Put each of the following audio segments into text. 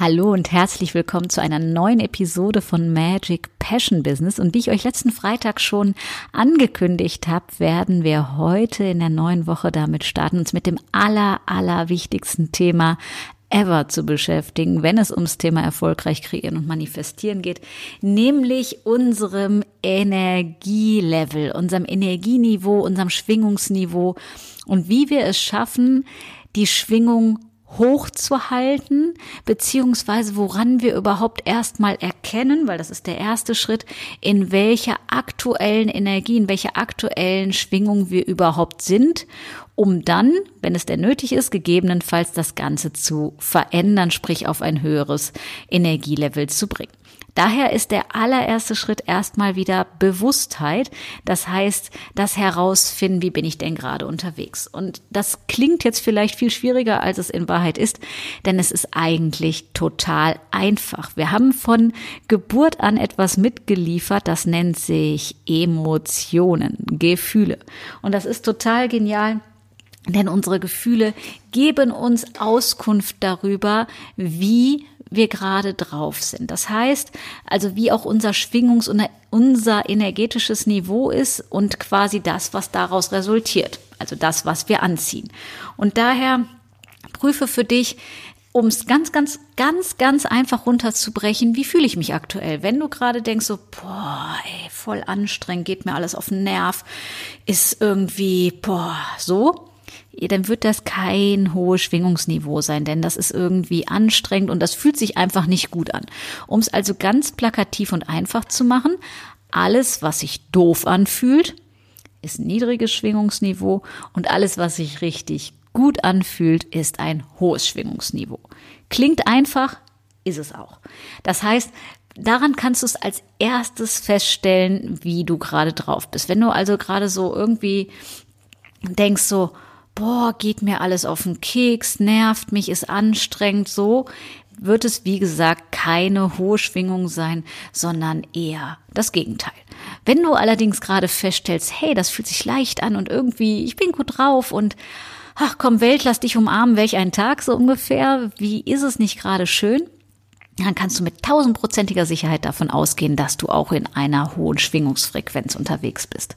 Hallo und herzlich willkommen zu einer neuen Episode von Magic Passion Business. Und wie ich euch letzten Freitag schon angekündigt habe, werden wir heute in der neuen Woche damit starten, uns mit dem aller, aller wichtigsten Thema ever zu beschäftigen, wenn es ums Thema erfolgreich kreieren und manifestieren geht, nämlich unserem Energielevel, unserem Energieniveau, unserem Schwingungsniveau und wie wir es schaffen, die Schwingung hochzuhalten, beziehungsweise woran wir überhaupt erstmal erkennen, weil das ist der erste Schritt, in welcher aktuellen Energie, in welcher aktuellen Schwingung wir überhaupt sind, um dann, wenn es denn nötig ist, gegebenenfalls das Ganze zu verändern, sprich auf ein höheres Energielevel zu bringen. Daher ist der allererste Schritt erstmal wieder Bewusstheit. Das heißt, das herausfinden, wie bin ich denn gerade unterwegs. Und das klingt jetzt vielleicht viel schwieriger, als es in Wahrheit ist, denn es ist eigentlich total einfach. Wir haben von Geburt an etwas mitgeliefert, das nennt sich Emotionen, Gefühle. Und das ist total genial. Denn unsere Gefühle geben uns Auskunft darüber, wie wir gerade drauf sind. Das heißt, also wie auch unser Schwingungs- und unser energetisches Niveau ist und quasi das, was daraus resultiert. Also das, was wir anziehen. Und daher prüfe für dich, um es ganz, ganz, ganz, ganz einfach runterzubrechen, wie fühle ich mich aktuell? Wenn du gerade denkst, so, boah, ey, voll anstrengend, geht mir alles auf den Nerv, ist irgendwie, boah, so, dann wird das kein hohes Schwingungsniveau sein, denn das ist irgendwie anstrengend und das fühlt sich einfach nicht gut an. Um es also ganz plakativ und einfach zu machen, alles, was sich doof anfühlt, ist ein niedriges Schwingungsniveau und alles, was sich richtig gut anfühlt, ist ein hohes Schwingungsniveau. Klingt einfach, ist es auch. Das heißt, daran kannst du es als erstes feststellen, wie du gerade drauf bist. Wenn du also gerade so irgendwie denkst so, boah, geht mir alles auf den Keks, nervt mich, ist anstrengend, so wird es, wie gesagt, keine hohe Schwingung sein, sondern eher das Gegenteil. Wenn du allerdings gerade feststellst, hey, das fühlt sich leicht an und irgendwie, ich bin gut drauf und ach komm, Welt, lass dich umarmen, welch ein Tag so ungefähr, wie ist es nicht gerade schön? Dann kannst du mit tausendprozentiger Sicherheit davon ausgehen, dass du auch in einer hohen Schwingungsfrequenz unterwegs bist.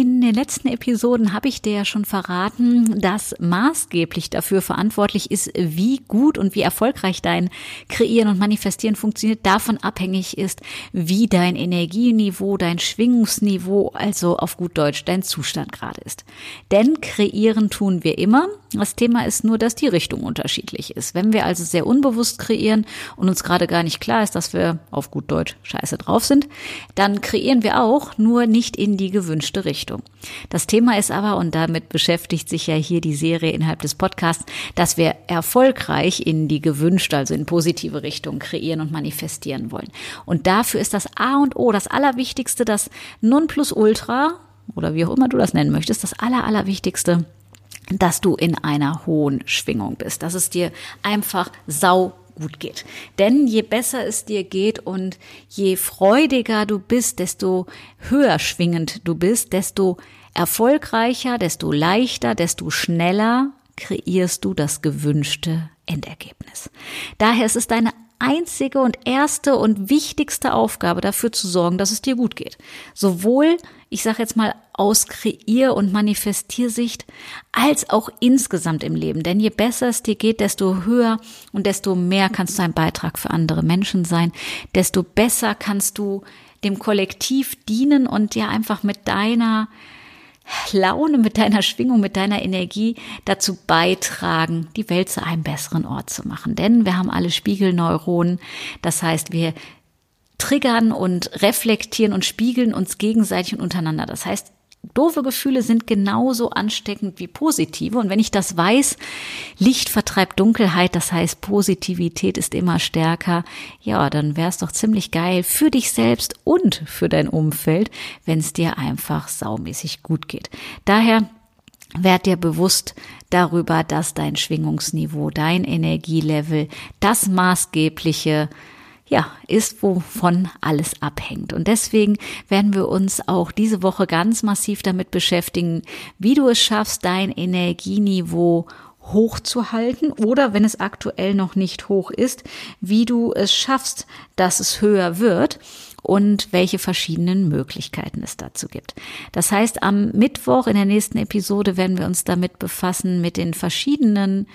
In den letzten Episoden habe ich dir ja schon verraten, dass maßgeblich dafür verantwortlich ist, wie gut und wie erfolgreich dein Kreieren und Manifestieren funktioniert, davon abhängig ist, wie dein Energieniveau, dein Schwingungsniveau, also auf gut Deutsch dein Zustand gerade ist. Denn kreieren tun wir immer. Das Thema ist nur, dass die Richtung unterschiedlich ist. Wenn wir also sehr unbewusst kreieren und uns gerade gar nicht klar ist, dass wir auf gut Deutsch scheiße drauf sind, dann kreieren wir auch, nur nicht in die gewünschte Richtung. Richtung. Das Thema ist aber, und damit beschäftigt sich ja hier die Serie innerhalb des Podcasts, dass wir erfolgreich in die gewünschte, also in positive Richtung kreieren und manifestieren wollen. Und dafür ist das A und O, das Allerwichtigste, das Nonplusultra, oder wie auch immer du das nennen möchtest, das Aller, Allerwichtigste, dass du in einer hohen Schwingung bist, dass es dir einfach sau gut geht. Denn je besser es dir geht und je freudiger du bist, desto höher schwingend du bist, desto erfolgreicher, desto leichter, desto schneller kreierst du das gewünschte Endergebnis. Daher ist es deine einzige und erste und wichtigste Aufgabe dafür zu sorgen, dass es dir gut geht. Sowohl, ich sage jetzt mal, aus Kreier- und Manifestiersicht, als auch insgesamt im Leben. Denn je besser es dir geht, desto höher und desto mehr kannst du ein Beitrag für andere Menschen sein, desto besser kannst du dem Kollektiv dienen und dir einfach mit deiner Laune, mit deiner Schwingung, mit deiner Energie dazu beitragen, die Welt zu einem besseren Ort zu machen. Denn wir haben alle Spiegelneuronen. Das heißt, wir triggern und reflektieren und spiegeln uns gegenseitig und untereinander. Das heißt, Doofe Gefühle sind genauso ansteckend wie positive. Und wenn ich das weiß, Licht vertreibt Dunkelheit, das heißt Positivität ist immer stärker, ja, dann wäre es doch ziemlich geil für dich selbst und für dein Umfeld, wenn es dir einfach saumäßig gut geht. Daher werd dir bewusst darüber, dass dein Schwingungsniveau, dein Energielevel, das maßgebliche ja, ist, wovon alles abhängt. Und deswegen werden wir uns auch diese Woche ganz massiv damit beschäftigen, wie du es schaffst, dein Energieniveau hochzuhalten oder wenn es aktuell noch nicht hoch ist, wie du es schaffst, dass es höher wird und welche verschiedenen Möglichkeiten es dazu gibt. Das heißt, am Mittwoch in der nächsten Episode werden wir uns damit befassen mit den verschiedenen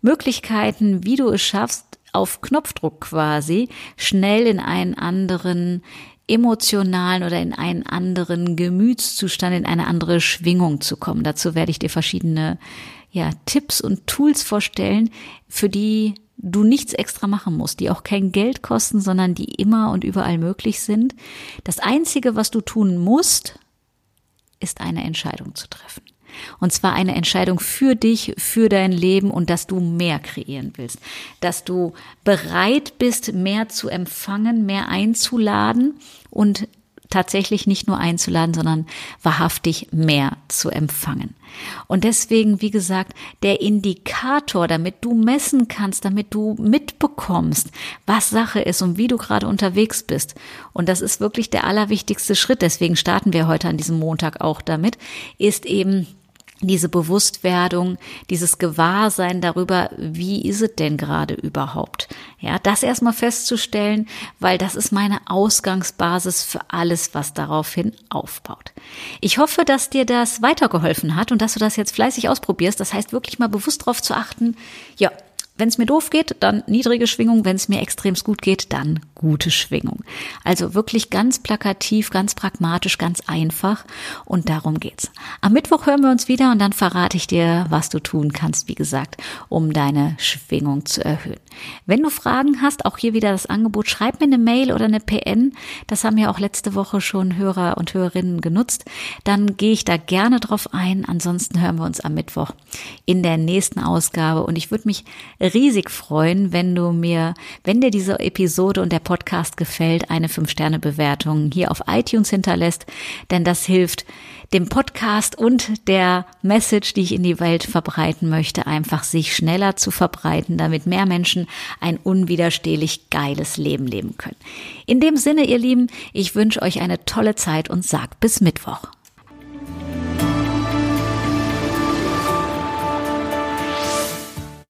Möglichkeiten, wie du es schaffst, auf Knopfdruck quasi schnell in einen anderen emotionalen oder in einen anderen Gemütszustand, in eine andere Schwingung zu kommen. Dazu werde ich dir verschiedene ja, Tipps und Tools vorstellen, für die du nichts extra machen musst, die auch kein Geld kosten, sondern die immer und überall möglich sind. Das Einzige, was du tun musst, ist eine Entscheidung zu treffen. Und zwar eine Entscheidung für dich, für dein Leben und dass du mehr kreieren willst. Dass du bereit bist, mehr zu empfangen, mehr einzuladen und tatsächlich nicht nur einzuladen, sondern wahrhaftig mehr zu empfangen. Und deswegen, wie gesagt, der Indikator, damit du messen kannst, damit du mitbekommst, was Sache ist und wie du gerade unterwegs bist. Und das ist wirklich der allerwichtigste Schritt. Deswegen starten wir heute an diesem Montag auch damit, ist eben diese Bewusstwerdung, dieses Gewahrsein darüber, wie ist es denn gerade überhaupt? Ja, das erstmal festzustellen, weil das ist meine Ausgangsbasis für alles, was daraufhin aufbaut. Ich hoffe, dass dir das weitergeholfen hat und dass du das jetzt fleißig ausprobierst. Das heißt, wirklich mal bewusst darauf zu achten, ja, wenn es mir doof geht, dann niedrige Schwingung. Wenn es mir extremst gut geht, dann gute Schwingung. Also wirklich ganz plakativ, ganz pragmatisch, ganz einfach. Und darum geht's. Am Mittwoch hören wir uns wieder und dann verrate ich dir, was du tun kannst, wie gesagt, um deine Schwingung zu erhöhen. Wenn du Fragen hast, auch hier wieder das Angebot, schreib mir eine Mail oder eine PN. Das haben ja auch letzte Woche schon Hörer und Hörerinnen genutzt. Dann gehe ich da gerne drauf ein. Ansonsten hören wir uns am Mittwoch in der nächsten Ausgabe. Und ich würde mich riesig freuen, wenn du mir, wenn dir diese Episode und der Podcast gefällt, eine 5-Sterne-Bewertung hier auf iTunes hinterlässt, denn das hilft dem Podcast und der Message, die ich in die Welt verbreiten möchte, einfach sich schneller zu verbreiten, damit mehr Menschen ein unwiderstehlich geiles Leben leben können. In dem Sinne, ihr Lieben, ich wünsche euch eine tolle Zeit und sag bis Mittwoch.